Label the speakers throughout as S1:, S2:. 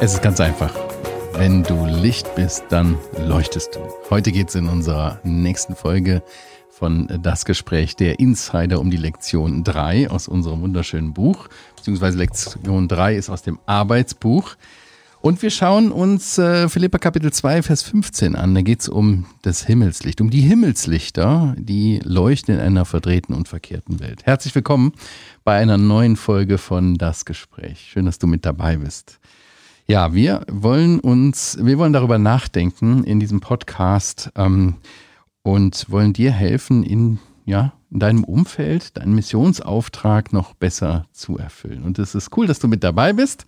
S1: Es ist ganz einfach. Wenn du Licht bist, dann leuchtest du. Heute geht es in unserer nächsten Folge von Das Gespräch der Insider um die Lektion 3 aus unserem wunderschönen Buch, beziehungsweise Lektion 3 ist aus dem Arbeitsbuch. Und wir schauen uns äh, Philippa Kapitel 2, Vers 15 an. Da geht es um das Himmelslicht, um die Himmelslichter, die leuchten in einer verdrehten und verkehrten Welt. Herzlich willkommen bei einer neuen Folge von Das Gespräch. Schön, dass du mit dabei bist. Ja, wir wollen uns, wir wollen darüber nachdenken in diesem Podcast ähm, und wollen dir helfen, in, ja, in deinem Umfeld deinen Missionsauftrag noch besser zu erfüllen. Und es ist cool, dass du mit dabei bist.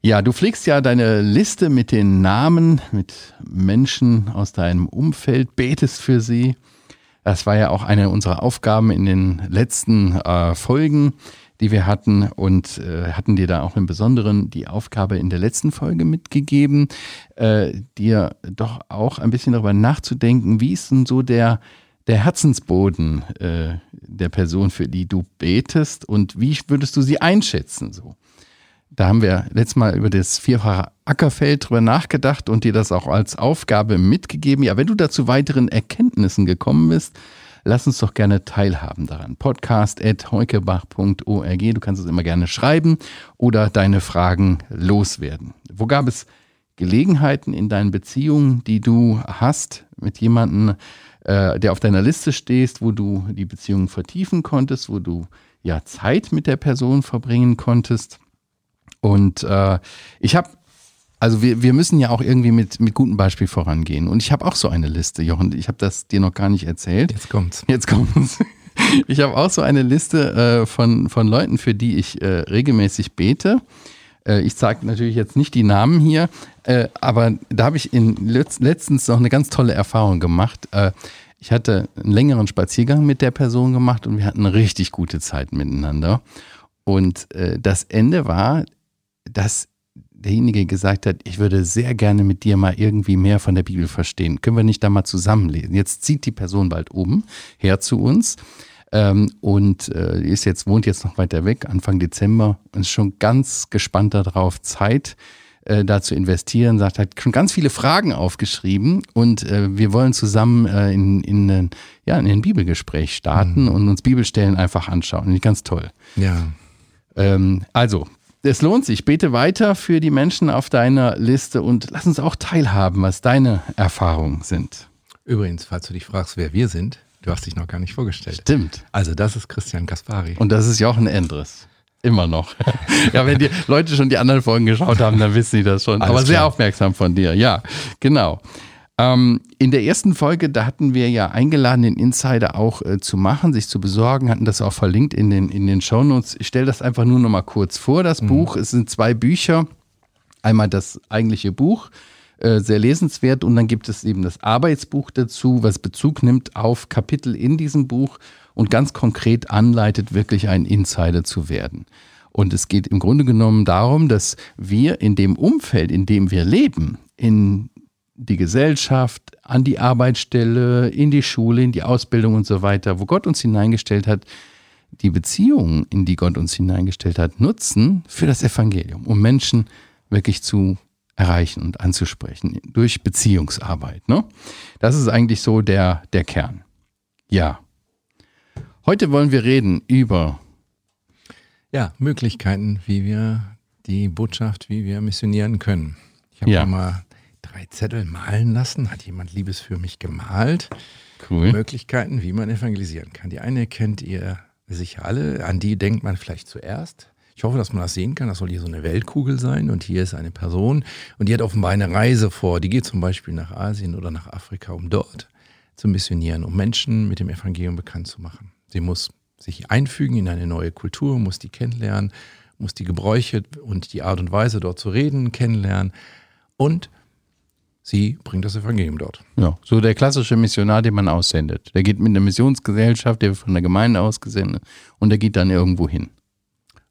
S1: Ja, du pflegst ja deine Liste mit den Namen, mit Menschen aus deinem Umfeld, betest für sie. Das war ja auch eine unserer Aufgaben in den letzten äh, Folgen die wir hatten und äh, hatten dir da auch im Besonderen die Aufgabe in der letzten Folge mitgegeben, äh, dir doch auch ein bisschen darüber nachzudenken, wie ist denn so der, der Herzensboden äh, der Person, für die du betest und wie würdest du sie einschätzen so? Da haben wir letztes Mal über das vierfache Ackerfeld drüber nachgedacht und dir das auch als Aufgabe mitgegeben. Ja, wenn du da zu weiteren Erkenntnissen gekommen bist, lass uns doch gerne teilhaben daran. Podcast.heukebach.org. Du kannst es immer gerne schreiben oder deine Fragen loswerden. Wo gab es Gelegenheiten in deinen Beziehungen, die du hast mit jemandem, äh, der auf deiner Liste stehst, wo du die Beziehung vertiefen konntest, wo du ja Zeit mit der Person verbringen konntest? Und äh, ich habe also wir, wir müssen ja auch irgendwie mit, mit gutem Beispiel vorangehen. Und ich habe auch so eine Liste, Jochen. Ich habe das dir noch gar nicht erzählt.
S2: Jetzt kommt's.
S1: Jetzt kommt's. Ich habe auch so eine Liste äh, von, von Leuten, für die ich äh, regelmäßig bete. Äh, ich sage natürlich jetzt nicht die Namen hier, äh, aber da habe ich in letzt, letztens noch eine ganz tolle Erfahrung gemacht. Äh, ich hatte einen längeren Spaziergang mit der Person gemacht und wir hatten eine richtig gute Zeit miteinander. Und äh, das Ende war, dass derjenige gesagt hat, ich würde sehr gerne mit dir mal irgendwie mehr von der Bibel verstehen. Können wir nicht da mal zusammenlesen? Jetzt zieht die Person bald oben her zu uns ähm, und äh, ist jetzt, wohnt jetzt noch weiter weg, Anfang Dezember und ist schon ganz gespannt darauf, Zeit äh, da zu investieren, sagt, hat schon ganz viele Fragen aufgeschrieben und äh, wir wollen zusammen äh, in, in, ja, in ein Bibelgespräch starten mhm. und uns Bibelstellen einfach anschauen. Ganz toll.
S2: Ja.
S1: Ähm, also, es lohnt sich. Bete weiter für die Menschen auf deiner Liste und lass uns auch teilhaben, was deine Erfahrungen sind.
S2: Übrigens, falls du dich fragst, wer wir sind, du hast dich noch gar nicht vorgestellt.
S1: Stimmt.
S2: Also das ist Christian Kaspari.
S1: Und das ist Jochen Endres. Immer noch. ja, wenn die Leute schon die anderen Folgen geschaut haben, dann wissen sie das schon. Alles Aber sehr aufmerksam von dir. Ja, genau. Ähm, in der ersten Folge, da hatten wir ja eingeladen, den Insider auch äh, zu machen, sich zu besorgen, hatten das auch verlinkt in den, in den Shownotes. Ich stelle das einfach nur noch mal kurz vor, das mhm. Buch. Es sind zwei Bücher. Einmal das eigentliche Buch, äh, sehr lesenswert, und dann gibt es eben das Arbeitsbuch dazu, was Bezug nimmt auf Kapitel in diesem Buch und ganz konkret anleitet, wirklich ein Insider zu werden. Und es geht im Grunde genommen darum, dass wir in dem Umfeld, in dem wir leben, in die Gesellschaft, an die Arbeitsstelle, in die Schule, in die Ausbildung und so weiter, wo Gott uns hineingestellt hat, die Beziehungen, in die Gott uns hineingestellt hat, nutzen für das Evangelium, um Menschen wirklich zu erreichen und anzusprechen durch Beziehungsarbeit. Ne? Das ist eigentlich so der, der Kern. Ja. Heute wollen wir reden über
S2: ja, Möglichkeiten, wie wir die Botschaft, wie wir missionieren können. Ich habe ja. mal drei Zettel malen lassen. Hat jemand Liebes für mich gemalt? Cool. Möglichkeiten, wie man evangelisieren kann. Die eine kennt ihr sicher alle. An die denkt man vielleicht zuerst. Ich hoffe, dass man das sehen kann. Das soll hier so eine Weltkugel sein. Und hier ist eine Person. Und die hat offenbar eine Reise vor. Die geht zum Beispiel nach Asien oder nach Afrika, um dort zu missionieren, um Menschen mit dem Evangelium bekannt zu machen. Sie muss sich einfügen in eine neue Kultur, muss die kennenlernen, muss die Gebräuche und die Art und Weise dort zu reden kennenlernen und sie bringt das Evangelium dort.
S1: Ja, so der klassische Missionar, den man aussendet. Der geht mit einer Missionsgesellschaft, der wird von der Gemeinde ausgesendet und der geht dann irgendwo hin.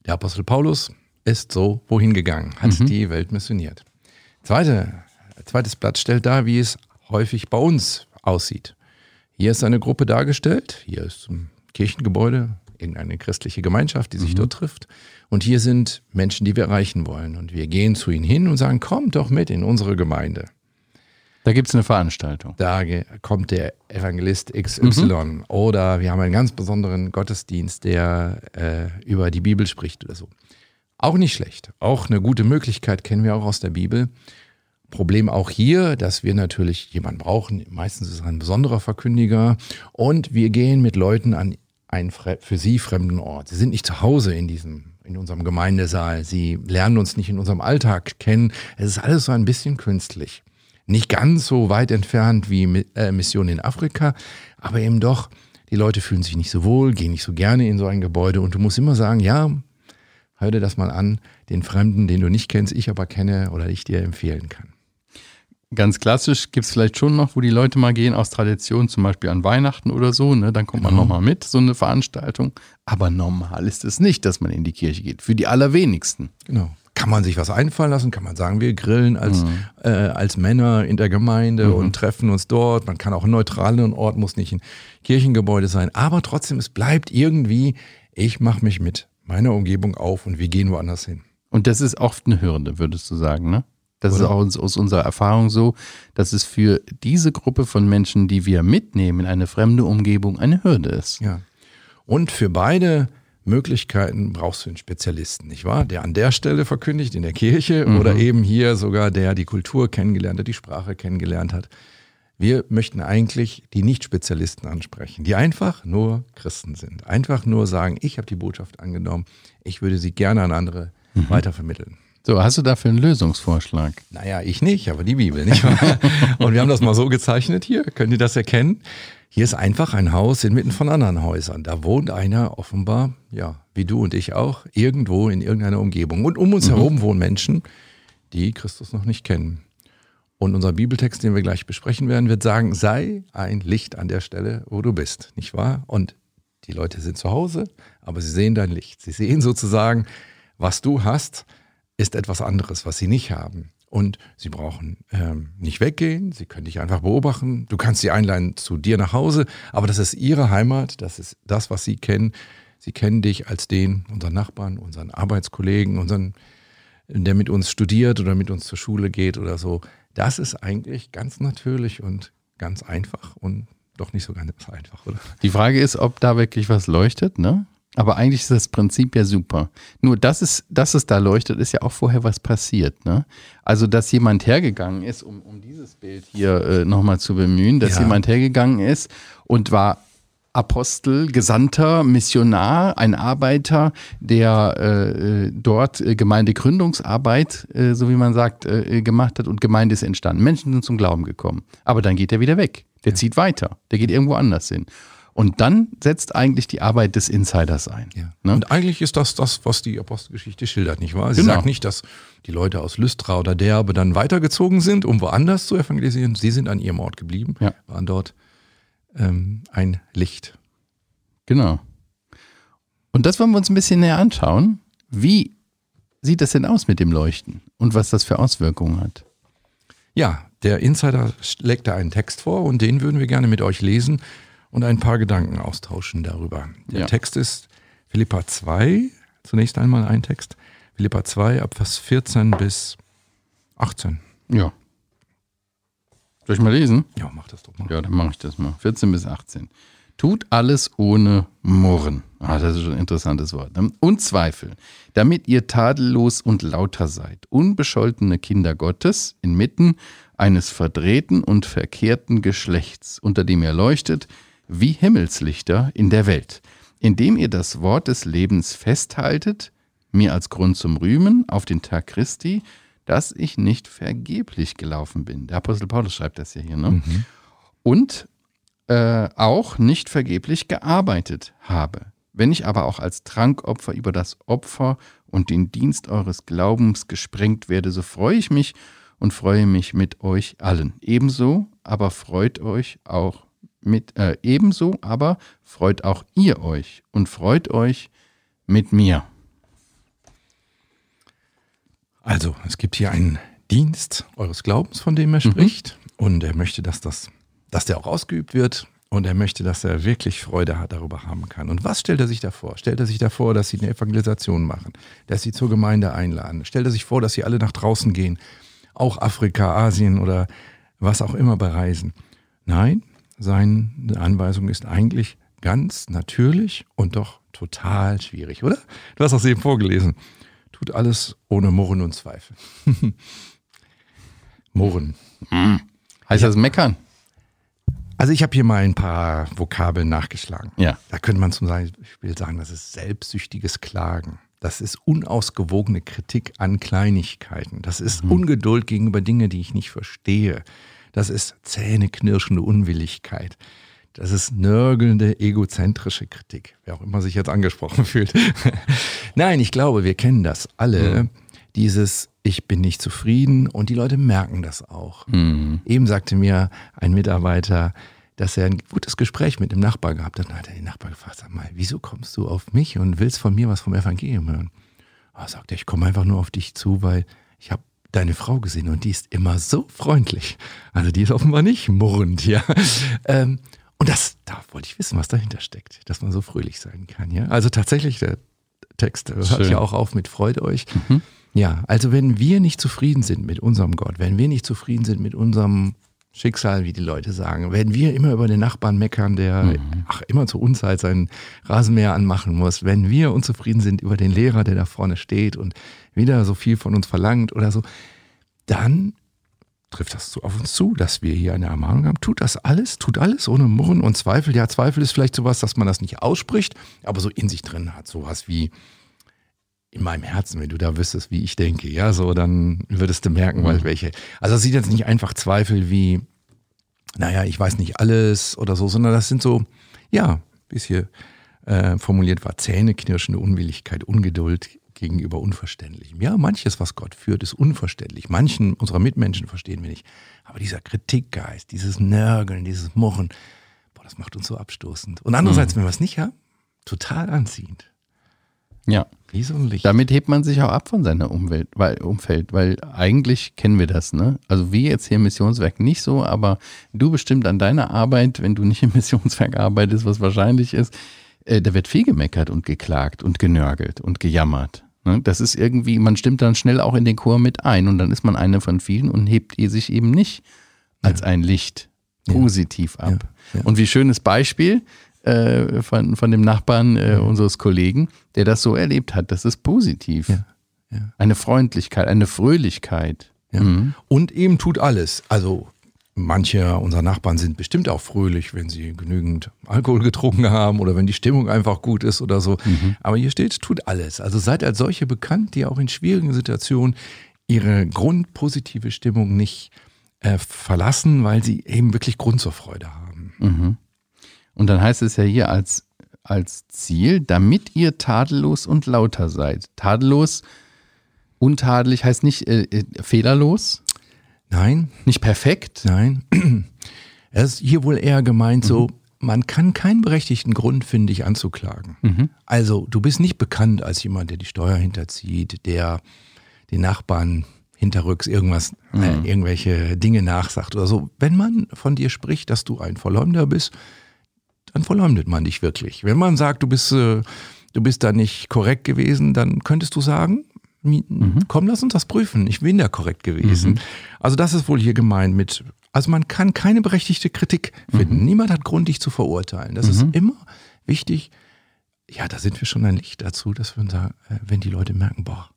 S2: Der Apostel Paulus ist so wohin gegangen, hat mhm. die Welt missioniert. Zweite, zweites Blatt stellt dar, wie es häufig bei uns aussieht. Hier ist eine Gruppe dargestellt, hier ist ein Kirchengebäude irgendeine christliche Gemeinschaft, die sich mhm. dort trifft. Und hier sind Menschen, die wir erreichen wollen. Und wir gehen zu ihnen hin und sagen, kommt doch mit in unsere Gemeinde.
S1: Da gibt es eine Veranstaltung.
S2: Da kommt der Evangelist XY. Mhm. Oder wir haben einen ganz besonderen Gottesdienst, der äh, über die Bibel spricht oder so. Auch nicht schlecht. Auch eine gute Möglichkeit kennen wir auch aus der Bibel. Problem auch hier, dass wir natürlich jemanden brauchen. Meistens ist es ein besonderer Verkündiger. Und wir gehen mit Leuten an einen für sie fremden Ort. Sie sind nicht zu Hause in diesem, in unserem Gemeindesaal. Sie lernen uns nicht in unserem Alltag kennen. Es ist alles so ein bisschen künstlich. Nicht ganz so weit entfernt wie äh, Mission in Afrika, aber eben doch, die Leute fühlen sich nicht so wohl, gehen nicht so gerne in so ein Gebäude und du musst immer sagen, ja, hör dir das mal an, den Fremden, den du nicht kennst, ich aber kenne oder ich dir empfehlen kann.
S1: Ganz klassisch gibt es vielleicht schon noch, wo die Leute mal gehen aus Tradition, zum Beispiel an Weihnachten oder so, ne? dann kommt man genau. nochmal mit, so eine Veranstaltung. Aber normal ist es nicht, dass man in die Kirche geht. Für die allerwenigsten.
S2: Genau. Kann man sich was einfallen lassen? Kann man sagen, wir grillen als, mhm. äh, als Männer in der Gemeinde mhm. und treffen uns dort. Man kann auch einen neutralen Ort, muss nicht ein Kirchengebäude sein. Aber trotzdem, es bleibt irgendwie, ich mache mich mit meiner Umgebung auf und wir gehen woanders hin.
S1: Und das ist oft eine Hürde, würdest du sagen, ne? Das Oder? ist auch aus unserer Erfahrung so, dass es für diese Gruppe von Menschen, die wir mitnehmen in eine fremde Umgebung, eine Hürde ist.
S2: Ja. Und für beide Möglichkeiten brauchst du einen Spezialisten, nicht wahr? Der an der Stelle verkündigt in der Kirche mhm. oder eben hier sogar der die Kultur kennengelernt hat, die Sprache kennengelernt hat. Wir möchten eigentlich die Nicht-Spezialisten ansprechen, die einfach nur Christen sind. Einfach nur sagen, ich habe die Botschaft angenommen, ich würde sie gerne an andere mhm. weitervermitteln.
S1: So, hast du dafür einen Lösungsvorschlag?
S2: Naja, ich nicht, aber die Bibel, nicht wahr? Und wir haben das mal so gezeichnet hier. Könnt ihr das erkennen? Hier ist einfach ein Haus inmitten von anderen Häusern. Da wohnt einer offenbar, ja, wie du und ich auch, irgendwo in irgendeiner Umgebung. Und um uns mhm. herum wohnen Menschen, die Christus noch nicht kennen. Und unser Bibeltext, den wir gleich besprechen werden, wird sagen, sei ein Licht an der Stelle, wo du bist, nicht wahr? Und die Leute sind zu Hause, aber sie sehen dein Licht. Sie sehen sozusagen, was du hast ist etwas anderes, was sie nicht haben. Und sie brauchen ähm, nicht weggehen, sie können dich einfach beobachten. Du kannst sie einladen zu dir nach Hause, aber das ist ihre Heimat, das ist das, was sie kennen. Sie kennen dich als den, unseren Nachbarn, unseren Arbeitskollegen, unseren, der mit uns studiert oder mit uns zur Schule geht oder so. Das ist eigentlich ganz natürlich und ganz einfach und doch nicht so ganz einfach, oder?
S1: Die Frage ist, ob da wirklich was leuchtet, ne? Aber eigentlich ist das Prinzip ja super. Nur, dass es, dass es da leuchtet, ist ja auch vorher was passiert. Ne? Also, dass jemand hergegangen ist, um, um dieses Bild hier äh, nochmal zu bemühen, dass ja. jemand hergegangen ist und war Apostel, Gesandter, Missionar, ein Arbeiter, der äh, dort äh, Gemeindegründungsarbeit, äh, so wie man sagt, äh, gemacht hat und Gemeinde ist entstanden. Menschen sind zum Glauben gekommen. Aber dann geht er wieder weg. Der ja. zieht weiter. Der geht irgendwo anders hin. Und dann setzt eigentlich die Arbeit des Insiders ein.
S2: Ja. Ne? Und eigentlich ist das das, was die Apostelgeschichte schildert, nicht wahr? Sie genau. sagt nicht, dass die Leute aus Lystra oder Derbe dann weitergezogen sind, um woanders zu evangelisieren. Sie sind an ihrem Ort geblieben, ja. waren dort ähm, ein Licht.
S1: Genau. Und das wollen wir uns ein bisschen näher anschauen. Wie sieht das denn aus mit dem Leuchten und was das für Auswirkungen hat?
S2: Ja, der Insider legt da einen Text vor und den würden wir gerne mit euch lesen und ein paar Gedanken austauschen darüber. Der ja. Text ist Philippa 2, zunächst einmal ein Text. Philippa 2 ab Vers 14 bis 18.
S1: Ja. Soll ich mal lesen?
S2: Ja, mach das doch mal.
S1: Ja, dann mache ich das mal. 14 bis 18. Tut alles ohne Murren. Ah, das ist schon ein interessantes Wort. Ne? Und Zweifel, damit ihr tadellos und lauter seid, unbescholtene Kinder Gottes inmitten eines verdrehten und verkehrten Geschlechts, unter dem ihr leuchtet, wie Himmelslichter in der Welt, indem ihr das Wort des Lebens festhaltet, mir als Grund zum Rühmen auf den Tag Christi, dass ich nicht vergeblich gelaufen bin. Der Apostel Paulus schreibt das ja hier, ne? Mhm. Und äh, auch nicht vergeblich gearbeitet habe. Wenn ich aber auch als Trankopfer über das Opfer und den Dienst eures Glaubens gesprengt werde, so freue ich mich und freue mich mit euch allen. Ebenso aber freut euch auch mit äh, ebenso, aber freut auch ihr euch und freut euch mit mir.
S2: Also, es gibt hier einen Dienst eures Glaubens, von dem er mhm. spricht, und er möchte, dass das, dass der auch ausgeübt wird. Und er möchte, dass er wirklich Freude hat, darüber haben kann. Und was stellt er sich da vor? Stellt er sich da vor, dass sie eine Evangelisation machen, dass sie zur Gemeinde einladen? Stellt er sich vor, dass sie alle nach draußen gehen, auch Afrika, Asien oder was auch immer bereisen? Nein, seine Anweisung ist eigentlich ganz natürlich und doch total schwierig, oder? Du hast das eben vorgelesen. Tut alles ohne Murren und Zweifel. Murren.
S1: Hm. Heißt das meckern?
S2: Also ich habe hier mal ein paar Vokabeln nachgeschlagen.
S1: Ja.
S2: Da könnte man zum Beispiel sagen, das ist selbstsüchtiges Klagen. Das ist unausgewogene Kritik an Kleinigkeiten. Das ist mhm. Ungeduld gegenüber Dingen, die ich nicht verstehe. Das ist zähneknirschende Unwilligkeit. Das ist nörgelnde, egozentrische Kritik. Wer auch immer sich jetzt angesprochen fühlt. Nein, ich glaube, wir kennen das alle. Mhm. Dieses Ich bin nicht zufrieden und die Leute merken das auch. Mhm. Eben sagte mir ein Mitarbeiter, dass er ein gutes Gespräch mit dem Nachbar gehabt hat. Dann hat er den Nachbar gefragt, sag mal, wieso kommst du auf mich und willst von mir was vom Evangelium hören? Er sagt er, ich komme einfach nur auf dich zu, weil deine Frau gesehen und die ist immer so freundlich. Also die ist offenbar nicht murrend, ja. Ähm, und das, da wollte ich wissen, was dahinter steckt, dass man so fröhlich sein kann, ja. Also tatsächlich, der Text hört ja auch auf mit Freut euch. Mhm. Ja, also wenn wir nicht zufrieden sind mit unserem Gott, wenn wir nicht zufrieden sind mit unserem Schicksal, wie die Leute sagen, wenn wir immer über den Nachbarn meckern, der mhm. ach, immer zur Unzeit seinen Rasenmäher anmachen muss, wenn wir unzufrieden sind über den Lehrer, der da vorne steht und wieder so viel von uns verlangt oder so, dann trifft das auf uns zu, dass wir hier eine Ermahnung haben. Tut das alles, tut alles ohne Murren und Zweifel. Ja, Zweifel ist vielleicht sowas, dass man das nicht ausspricht, aber so in sich drin hat. Sowas wie in meinem Herzen, wenn du da wüsstest, wie ich denke, ja, so, dann würdest du merken, weil mhm. welche. Also es sind jetzt nicht einfach Zweifel wie, naja, ich weiß nicht alles oder so, sondern das sind so, ja, wie es hier äh, formuliert war, zähneknirschende Unwilligkeit, Ungeduld, gegenüber Unverständlichem. Ja, manches, was Gott führt, ist unverständlich. Manchen unserer Mitmenschen verstehen wir nicht. Aber dieser Kritikgeist, dieses Nörgeln, dieses Murren, boah, das macht uns so abstoßend. Und andererseits, mhm. wenn wir es nicht haben, total anziehend.
S1: Ja. Wie so ein Licht. Damit hebt man sich auch ab von seiner Umwelt, weil, Umfeld, weil eigentlich kennen wir das, ne? Also wir jetzt hier im Missionswerk nicht so, aber du bestimmt an deiner Arbeit, wenn du nicht im Missionswerk arbeitest, was wahrscheinlich ist, äh, da wird viel gemeckert und geklagt und genörgelt und gejammert. Ne? Das ist irgendwie, man stimmt dann schnell auch in den Chor mit ein und dann ist man eine von vielen und hebt ihr sich eben nicht als ein Licht positiv ab. Ja, ja. Und wie schönes Beispiel äh, von, von dem Nachbarn äh, unseres Kollegen, der das so erlebt hat. Das ist positiv. Eine Freundlichkeit, eine Fröhlichkeit.
S2: Mhm. Und eben tut alles. Also Manche unserer Nachbarn sind bestimmt auch fröhlich, wenn sie genügend Alkohol getrunken haben oder wenn die Stimmung einfach gut ist oder so. Mhm. Aber hier steht, tut alles. Also seid als solche bekannt, die auch in schwierigen Situationen ihre grundpositive Stimmung nicht äh, verlassen, weil sie eben wirklich Grund zur Freude haben.
S1: Mhm. Und dann heißt es ja hier als, als Ziel, damit ihr tadellos und lauter seid. Tadellos, untadelig heißt nicht äh, äh fehlerlos,
S2: Nein.
S1: Nicht perfekt?
S2: Nein. Er ist hier wohl eher gemeint mhm. so, man kann keinen berechtigten Grund finden, dich anzuklagen. Mhm. Also du bist nicht bekannt als jemand, der die Steuer hinterzieht, der den Nachbarn hinterrücks irgendwas, äh, mhm. äh, irgendwelche Dinge nachsagt oder so. Wenn man von dir spricht, dass du ein Verleumder bist, dann verleumdet man dich wirklich. Wenn man sagt, du bist, äh, du bist da nicht korrekt gewesen, dann könntest du sagen, Mhm. Komm, lass uns das prüfen. Ich bin da korrekt gewesen. Mhm. Also das ist wohl hier gemeint mit, also man kann keine berechtigte Kritik finden. Mhm. Niemand hat Grund, dich zu verurteilen. Das ist mhm. immer wichtig. Ja, da sind wir schon ein Licht dazu, dass wir sagen, äh, wenn die Leute merken, boah,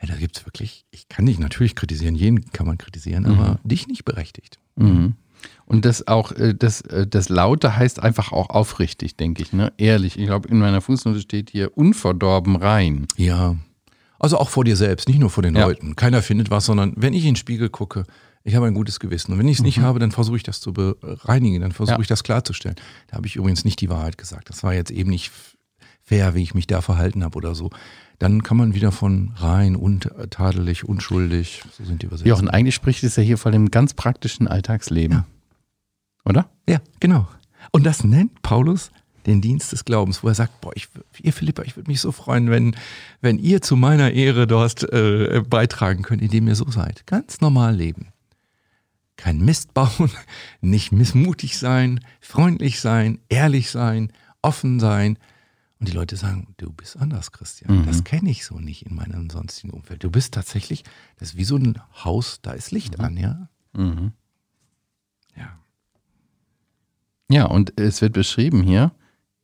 S2: ja, da gibt es wirklich, ich kann dich natürlich kritisieren, jeden kann man kritisieren, aber mhm. dich nicht berechtigt.
S1: Und das auch, äh, das, äh, das Laute heißt einfach auch aufrichtig, denke ich, ne? Ehrlich. Ich glaube, in meiner Fußnote steht hier unverdorben rein.
S2: Ja. Also auch vor dir selbst, nicht nur vor den ja. Leuten. Keiner findet was, sondern wenn ich in den Spiegel gucke, ich habe ein gutes Gewissen. Und wenn ich es nicht mhm. habe, dann versuche ich das zu bereinigen, dann versuche ja. ich das klarzustellen. Da habe ich übrigens nicht die Wahrheit gesagt. Das war jetzt eben nicht fair, wie ich mich da verhalten habe oder so. Dann kann man wieder von rein, untadelig, unschuldig, so sind die
S1: Übersetzungen. Ja, und eigentlich spricht es ja hier von dem ganz praktischen Alltagsleben. Ja. Oder?
S2: Ja, genau. Und das nennt Paulus den Dienst des Glaubens, wo er sagt, boah, ich, ihr Philippa, ich würde mich so freuen, wenn, wenn ihr zu meiner Ehre dort äh, beitragen könnt, indem ihr so seid. Ganz normal leben. kein Mist bauen, nicht missmutig sein, freundlich sein, ehrlich sein, offen sein. Und die Leute sagen, du bist anders, Christian. Mhm. Das kenne ich so nicht in meinem sonstigen Umfeld. Du bist tatsächlich, das ist wie so ein Haus, da ist Licht mhm. an, ja? Mhm.
S1: Ja. Ja, und es wird beschrieben hier,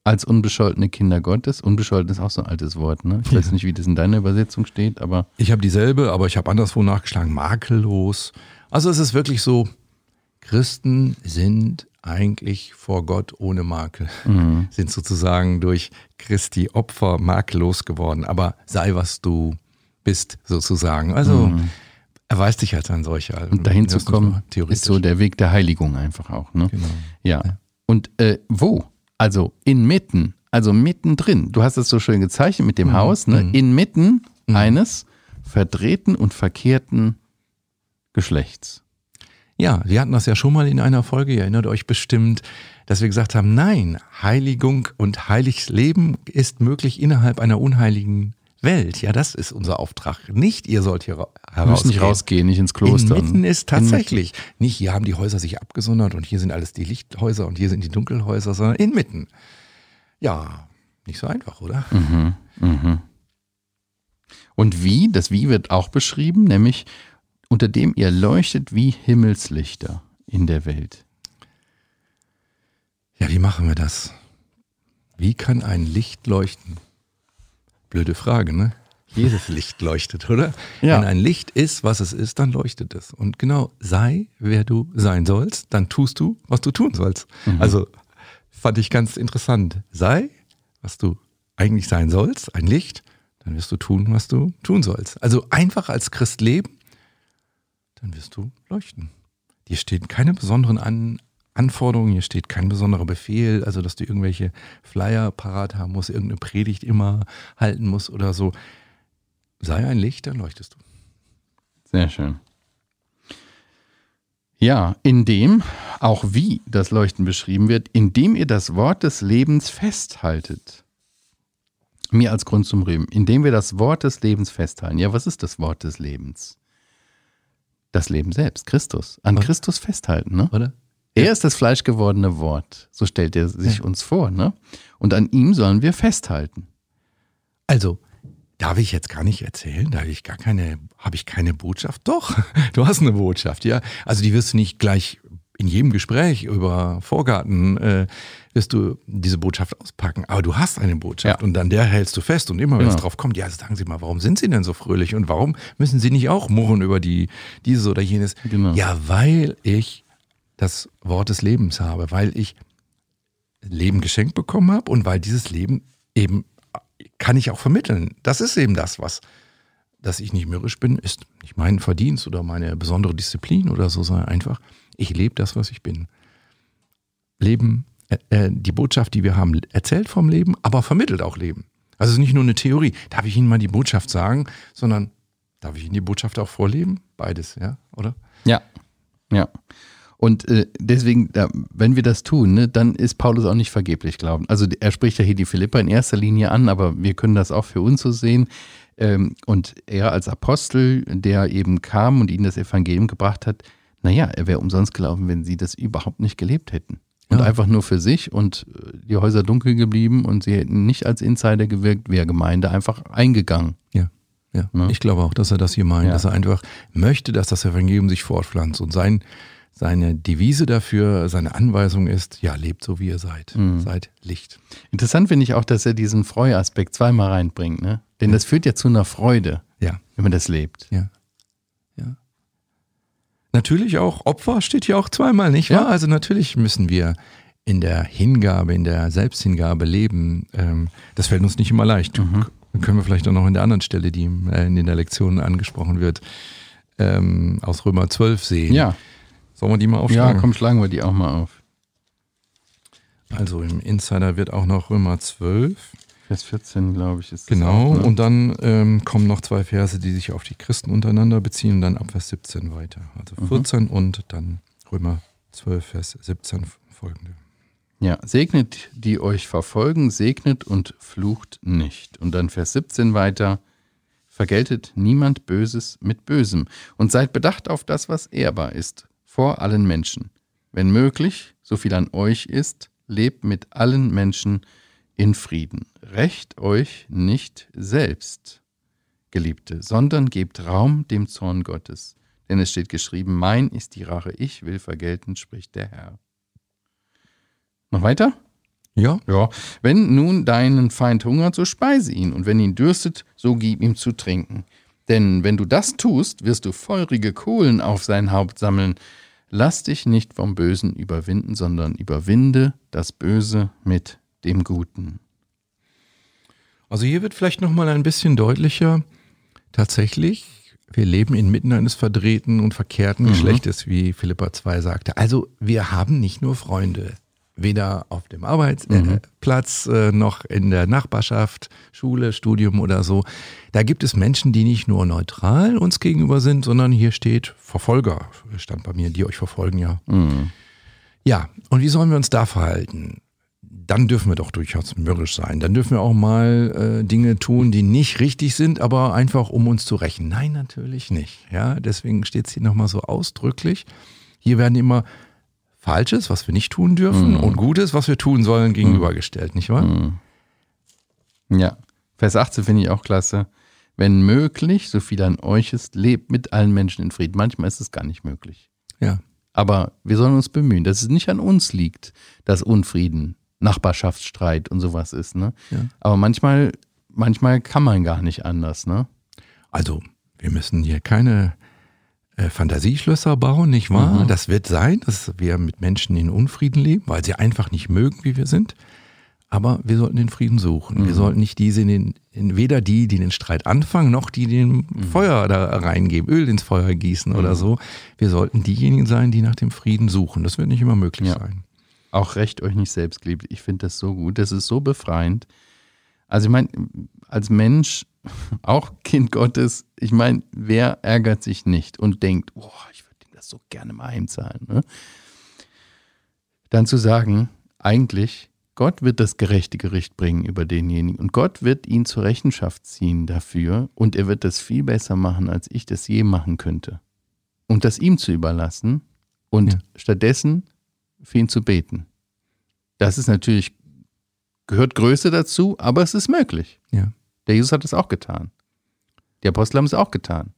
S1: als unbescholtene Kinder Gottes. Unbescholten ist auch so ein altes Wort, ne? Ich weiß nicht, wie das in deiner Übersetzung steht, aber.
S2: Ich habe dieselbe, aber ich habe anderswo nachgeschlagen, makellos. Also es ist wirklich so, Christen sind eigentlich vor Gott ohne Makel, mhm. sind sozusagen durch Christi Opfer makellos geworden. Aber sei, was du bist, sozusagen. Also mhm. erweist dich als ein solcher.
S1: Und dahin zu kommen, ist so der Weg der Heiligung einfach auch. Ne? Genau. Ja. ja. Und äh, wo? Also inmitten, also mittendrin. Du hast es so schön gezeichnet mit dem mhm. Haus, ne? Mhm. Inmitten mhm. eines verdrehten und verkehrten Geschlechts.
S2: Ja, wir hatten das ja schon mal in einer Folge, ihr erinnert euch bestimmt, dass wir gesagt haben, nein, Heiligung und heiliges Leben ist möglich innerhalb einer unheiligen Welt. Ja, das ist unser Auftrag. Nicht, ihr sollt hier
S1: herausgehen. Müssen nicht rausgehen, nicht ins Kloster.
S2: Inmitten ist tatsächlich nicht, hier haben die Häuser sich abgesondert und hier sind alles die Lichthäuser und hier sind die Dunkelhäuser, sondern inmitten. Ja, nicht so einfach, oder? Mhm, mhm.
S1: Und wie? Das Wie wird auch beschrieben, nämlich unter dem ihr leuchtet wie Himmelslichter in der Welt.
S2: Ja, wie machen wir das? Wie kann ein Licht leuchten? Blöde Frage, ne? Jedes Licht leuchtet, oder? Ja. Wenn ein Licht ist, was es ist, dann leuchtet es. Und genau, sei, wer du sein sollst, dann tust du, was du tun sollst. Mhm. Also fand ich ganz interessant. Sei, was du eigentlich sein sollst, ein Licht, dann wirst du tun, was du tun sollst. Also einfach als Christ leben, dann wirst du leuchten. Dir stehen keine besonderen An Anforderungen, hier steht kein besonderer Befehl, also dass du irgendwelche Flyer parat haben musst, irgendeine Predigt immer halten musst oder so. Sei ein Licht, dann leuchtest du.
S1: Sehr schön. Ja, indem, auch wie das Leuchten beschrieben wird, indem ihr das Wort des Lebens festhaltet. Mir als Grund zum Reden. Indem wir das Wort des Lebens festhalten. Ja, was ist das Wort des Lebens? Das Leben selbst, Christus. An Oder? Christus festhalten, ne? Oder? Er ist das fleischgewordene Wort, so stellt er sich ja. uns vor, ne? Und an ihm sollen wir festhalten.
S2: Also, darf ich jetzt gar nicht erzählen, da habe ich gar keine, habe ich keine Botschaft? Doch, du hast eine Botschaft, ja. Also die wirst du nicht gleich in jedem Gespräch über Vorgarten äh, wirst du diese Botschaft auspacken. Aber du hast eine Botschaft ja. und an der hältst du fest. Und immer wenn genau. es drauf kommt, ja, sagen Sie mal, warum sind Sie denn so fröhlich und warum müssen Sie nicht auch murren über die dieses oder jenes? Genau. Ja, weil ich das Wort des Lebens habe, weil ich Leben geschenkt bekommen habe und weil dieses Leben eben kann ich auch vermitteln. Das ist eben das, was, dass ich nicht mürrisch bin, ist nicht mein Verdienst oder meine besondere Disziplin oder so, sondern einfach, ich lebe das, was ich bin. Leben, äh, äh die Botschaft, die wir haben, erzählt vom Leben, aber vermittelt auch Leben. Also es ist nicht nur eine Theorie. Darf ich Ihnen mal die Botschaft sagen, sondern darf ich Ihnen die Botschaft auch vorleben? Beides, ja, oder?
S1: Ja, ja. Und äh, deswegen, da, wenn wir das tun, ne, dann ist Paulus auch nicht vergeblich glauben. Also er spricht ja hier die Philippa in erster Linie an, aber wir können das auch für uns so sehen. Ähm, und er als Apostel, der eben kam und ihnen das Evangelium gebracht hat, naja, er wäre umsonst gelaufen, wenn sie das überhaupt nicht gelebt hätten. Und ja. einfach nur für sich und äh, die Häuser dunkel geblieben und sie hätten nicht als Insider gewirkt, wäre Gemeinde einfach eingegangen.
S2: Ja. Ja, ne? ich glaube auch, dass er das hier meint, ja. dass er einfach möchte, dass das Evangelium sich fortpflanzt und sein, seine Devise dafür, seine Anweisung ist, ja, lebt so wie ihr seid. Mhm. Seid Licht.
S1: Interessant finde ich auch, dass er diesen Freuaspekt zweimal reinbringt, ne? Denn ja. das führt ja zu einer Freude, ja. wenn man das lebt.
S2: Ja. Ja. Natürlich auch, Opfer steht hier auch zweimal, nicht wahr? Ja. Also natürlich müssen wir in der Hingabe, in der Selbsthingabe leben. Ähm, das fällt uns nicht immer leicht. Mhm. Können wir vielleicht auch noch in der anderen Stelle, die äh, in der Lektion angesprochen wird, ähm, aus Römer 12 sehen.
S1: Ja
S2: Sollen wir die mal aufschlagen?
S1: Ja, komm, schlagen wir die auch mal auf.
S2: Also im Insider wird auch noch Römer 12.
S1: Vers 14, glaube ich, ist
S2: Genau, auch, ne? und dann ähm, kommen noch zwei Verse, die sich auf die Christen untereinander beziehen und dann ab Vers 17 weiter. Also 14 mhm. und dann Römer 12, Vers 17 folgende.
S1: Ja, segnet die euch verfolgen, segnet und flucht nicht. Und dann Vers 17 weiter. Vergeltet niemand Böses mit Bösem und seid bedacht auf das, was ehrbar ist vor allen Menschen. Wenn möglich, so viel an euch ist, lebt mit allen Menschen in Frieden. Recht euch nicht selbst, Geliebte, sondern gebt Raum dem Zorn Gottes. Denn es steht geschrieben, mein ist die Rache, ich will vergelten, spricht der Herr. Noch weiter?
S2: Ja.
S1: Ja. Wenn nun deinen Feind hungert, so speise ihn, und wenn ihn dürstet, so gib ihm zu trinken. Denn wenn du das tust, wirst du feurige Kohlen auf sein Haupt sammeln. Lass dich nicht vom Bösen überwinden, sondern überwinde das Böse mit dem Guten.
S2: Also hier wird vielleicht noch mal ein bisschen deutlicher. Tatsächlich, wir leben inmitten eines verdrehten und verkehrten mhm. Geschlechtes, wie Philippa 2 sagte. Also wir haben nicht nur Freunde weder auf dem Arbeitsplatz mhm. äh, noch in der Nachbarschaft, Schule, Studium oder so. Da gibt es Menschen, die nicht nur neutral uns gegenüber sind, sondern hier steht Verfolger, stand bei mir, die euch verfolgen, ja. Mhm. Ja, und wie sollen wir uns da verhalten? Dann dürfen wir doch durchaus mürrisch sein. Dann dürfen wir auch mal äh, Dinge tun, die nicht richtig sind, aber einfach um uns zu rächen. Nein, natürlich nicht. Ja, deswegen steht es hier nochmal so ausdrücklich. Hier werden immer Falsches, was wir nicht tun dürfen, mhm. und Gutes, was wir tun sollen, gegenübergestellt, nicht wahr? Mhm.
S1: Ja, Vers 18 finde ich auch klasse. Wenn möglich, so viel an euch ist, lebt mit allen Menschen in Frieden. Manchmal ist es gar nicht möglich.
S2: Ja.
S1: Aber wir sollen uns bemühen, dass es nicht an uns liegt, dass Unfrieden, Nachbarschaftsstreit und sowas ist. Ne? Ja. Aber manchmal, manchmal kann man gar nicht anders. Ne?
S2: Also, wir müssen hier keine Fantasieschlösser bauen, nicht wahr? Mhm. Das wird sein, dass wir mit Menschen in Unfrieden leben, weil sie einfach nicht mögen, wie wir sind. Aber wir sollten den Frieden suchen. Mhm. Wir sollten nicht diese, in den, in, weder die, die den Streit anfangen, noch die, die den mhm. Feuer da reingeben, Öl ins Feuer gießen oder mhm. so. Wir sollten diejenigen sein, die nach dem Frieden suchen. Das wird nicht immer möglich ja. sein.
S1: Auch recht euch nicht selbst, geliebt. Ich finde das so gut. Das ist so befreiend. Also ich meine, als Mensch auch Kind Gottes, ich meine, wer ärgert sich nicht und denkt, oh, ich würde ihm das so gerne mal heimzahlen. Ne? Dann zu sagen, eigentlich, Gott wird das gerechte Gericht bringen über denjenigen und Gott wird ihn zur Rechenschaft ziehen dafür und er wird das viel besser machen, als ich das je machen könnte. Und das ihm zu überlassen und ja. stattdessen für ihn zu beten. Das ist natürlich, gehört Größe dazu, aber es ist möglich.
S2: Ja.
S1: Der Jesus hat es auch getan. Die Apostel haben es auch getan.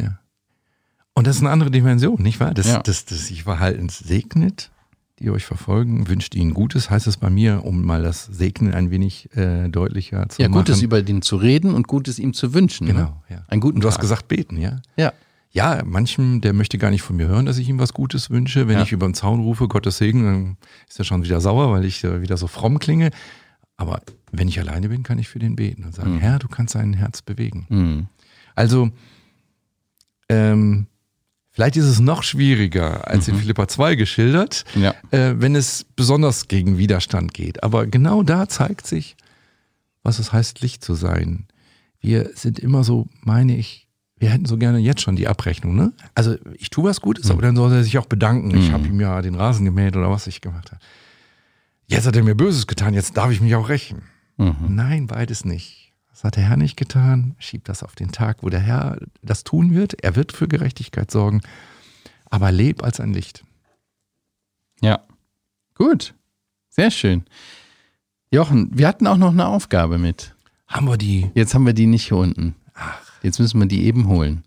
S2: Ja. Und das ist eine andere Dimension, nicht wahr? Das, ja. das, das sich Verhalten segnet, die euch verfolgen, wünscht ihnen Gutes, heißt es bei mir, um mal das Segnen ein wenig äh, deutlicher zu
S1: ja,
S2: machen.
S1: Ja, Gutes über den zu reden und Gutes ihm zu wünschen.
S2: Ne? Genau,
S1: ne? ja. Einen guten
S2: und du Tag. hast gesagt, beten, ja?
S1: Ja.
S2: Ja, manchem, der möchte gar nicht von mir hören, dass ich ihm was Gutes wünsche. Wenn ja. ich über den Zaun rufe, Gottes Segen, dann ist er schon wieder sauer, weil ich äh, wieder so fromm klinge. Aber wenn ich alleine bin, kann ich für den beten und sagen, mhm. Herr, du kannst sein Herz bewegen. Mhm. Also, ähm, vielleicht ist es noch schwieriger als mhm. in Philippa 2 geschildert, ja. äh, wenn es besonders gegen Widerstand geht. Aber genau da zeigt sich, was es heißt, Licht zu sein. Wir sind immer so, meine ich, wir hätten so gerne jetzt schon die Abrechnung. Ne? Also ich tue was Gutes, mhm. aber dann soll er sich auch bedanken. Ich mhm. habe ihm ja den Rasen gemäht oder was ich gemacht habe. Jetzt hat er mir Böses getan, jetzt darf ich mich auch rächen. Mhm. Nein, beides nicht. Das hat der Herr nicht getan. Schieb das auf den Tag, wo der Herr das tun wird. Er wird für Gerechtigkeit sorgen. Aber leb als ein Licht.
S1: Ja, gut. Sehr schön. Jochen, wir hatten auch noch eine Aufgabe mit.
S2: Haben wir die?
S1: Jetzt haben wir die nicht hier unten. Ach. Jetzt müssen wir die eben holen.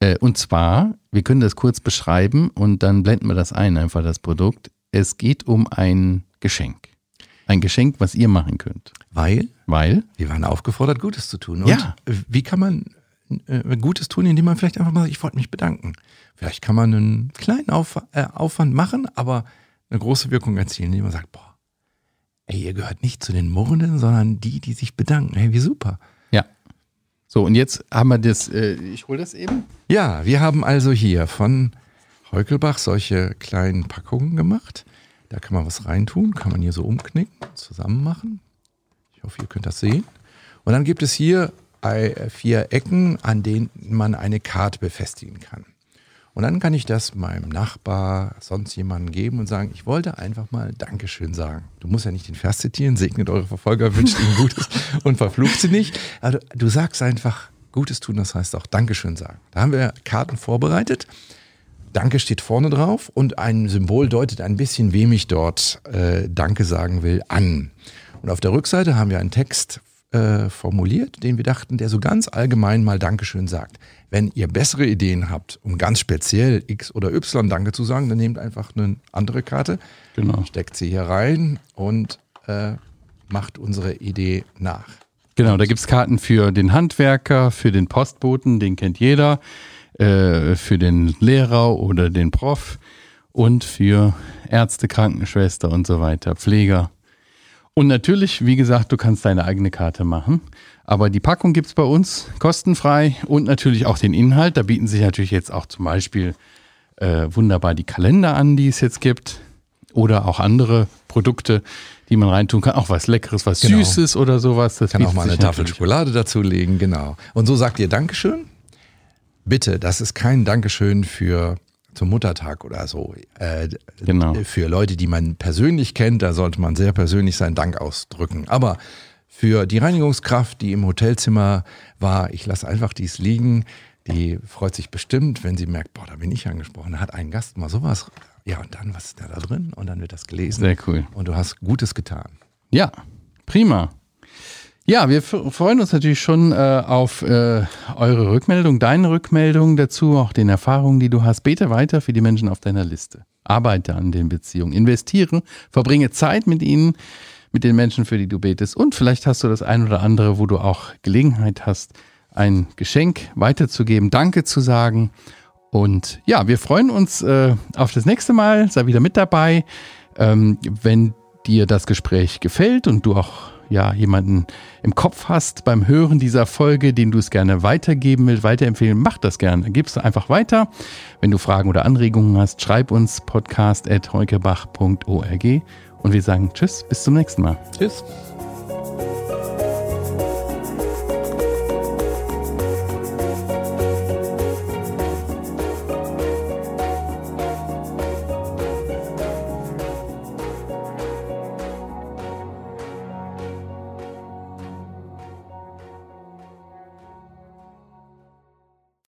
S1: Äh, und zwar, wir können das kurz beschreiben und dann blenden wir das ein, einfach das Produkt. Es geht um ein Geschenk. Ein Geschenk, was ihr machen könnt.
S2: Weil?
S1: Weil?
S2: Wir waren aufgefordert, Gutes zu tun.
S1: Und ja.
S2: wie kann man äh, Gutes tun, indem man vielleicht einfach mal sagt, ich wollte mich bedanken. Vielleicht kann man einen kleinen Auf, äh, Aufwand machen, aber eine große Wirkung erzielen, indem man sagt, boah, ey, ihr gehört nicht zu den Murrenden, sondern die, die sich bedanken. Hey, wie super.
S1: Ja. So, und jetzt haben wir das, äh, ich hole das eben.
S2: Ja, wir haben also hier von Heukelbach solche kleinen Packungen gemacht. Da kann man was reintun, kann man hier so umknicken, zusammen machen. Ich hoffe, ihr könnt das sehen. Und dann gibt es hier vier Ecken, an denen man eine Karte befestigen kann. Und dann kann ich das meinem Nachbar, sonst jemandem geben und sagen, ich wollte einfach mal Dankeschön sagen. Du musst ja nicht den Vers zitieren, segnet eure Verfolger, wünscht ihnen Gutes und verflucht sie nicht. Also du sagst einfach, Gutes tun, das heißt auch Dankeschön sagen. Da haben wir Karten vorbereitet. Danke steht vorne drauf und ein Symbol deutet ein bisschen, wem ich dort äh, Danke sagen will, an. Und auf der Rückseite haben wir einen Text äh, formuliert, den wir dachten, der so ganz allgemein mal Dankeschön sagt. Wenn ihr bessere Ideen habt, um ganz speziell X oder Y Danke zu sagen, dann nehmt einfach eine andere Karte, genau. steckt sie hier rein und äh, macht unsere Idee nach.
S1: Genau, da gibt es Karten für den Handwerker, für den Postboten, den kennt jeder, äh, für den Lehrer oder den Prof und für Ärzte, Krankenschwester und so weiter, Pfleger. Und natürlich, wie gesagt, du kannst deine eigene Karte machen. Aber die Packung gibt es bei uns kostenfrei und natürlich auch den Inhalt. Da bieten sich natürlich jetzt auch zum Beispiel äh, wunderbar die Kalender an, die es jetzt gibt. Oder auch andere Produkte, die man reintun kann. Auch was Leckeres, was genau. Süßes oder sowas.
S2: Das kann auch mal eine Tafel Schokolade dazulegen, genau. Und so sagt ihr Dankeschön. Bitte, das ist kein Dankeschön für zum Muttertag oder so. Äh, genau. Für Leute, die man persönlich kennt, da sollte man sehr persönlich seinen Dank ausdrücken. Aber für die Reinigungskraft, die im Hotelzimmer war, ich lasse einfach dies liegen. Die freut sich bestimmt, wenn sie merkt, boah, da bin ich angesprochen. Da hat ein Gast mal sowas. Ja, und dann, was ist da, da drin? Und dann wird das gelesen.
S1: Sehr cool.
S2: Und du hast Gutes getan.
S1: Ja, prima. Ja, wir freuen uns natürlich schon äh, auf äh, eure Rückmeldung, deine Rückmeldung dazu, auch den Erfahrungen, die du hast. Bete weiter für die Menschen auf deiner Liste. Arbeite an den Beziehungen, investiere, verbringe Zeit mit ihnen, mit den Menschen, für die du betest. Und vielleicht hast du das ein oder andere, wo du auch Gelegenheit hast, ein Geschenk weiterzugeben, Danke zu sagen. Und ja, wir freuen uns äh, auf das nächste Mal. Sei wieder mit dabei. Ähm, wenn dir das Gespräch gefällt und du auch ja, jemanden im Kopf hast beim Hören dieser Folge, den du es gerne weitergeben willst, weiterempfehlen, mach das gerne. Gibst du einfach weiter. Wenn du Fragen oder Anregungen hast, schreib uns podcast.heukebach.org und wir sagen Tschüss, bis zum nächsten Mal.
S2: Tschüss.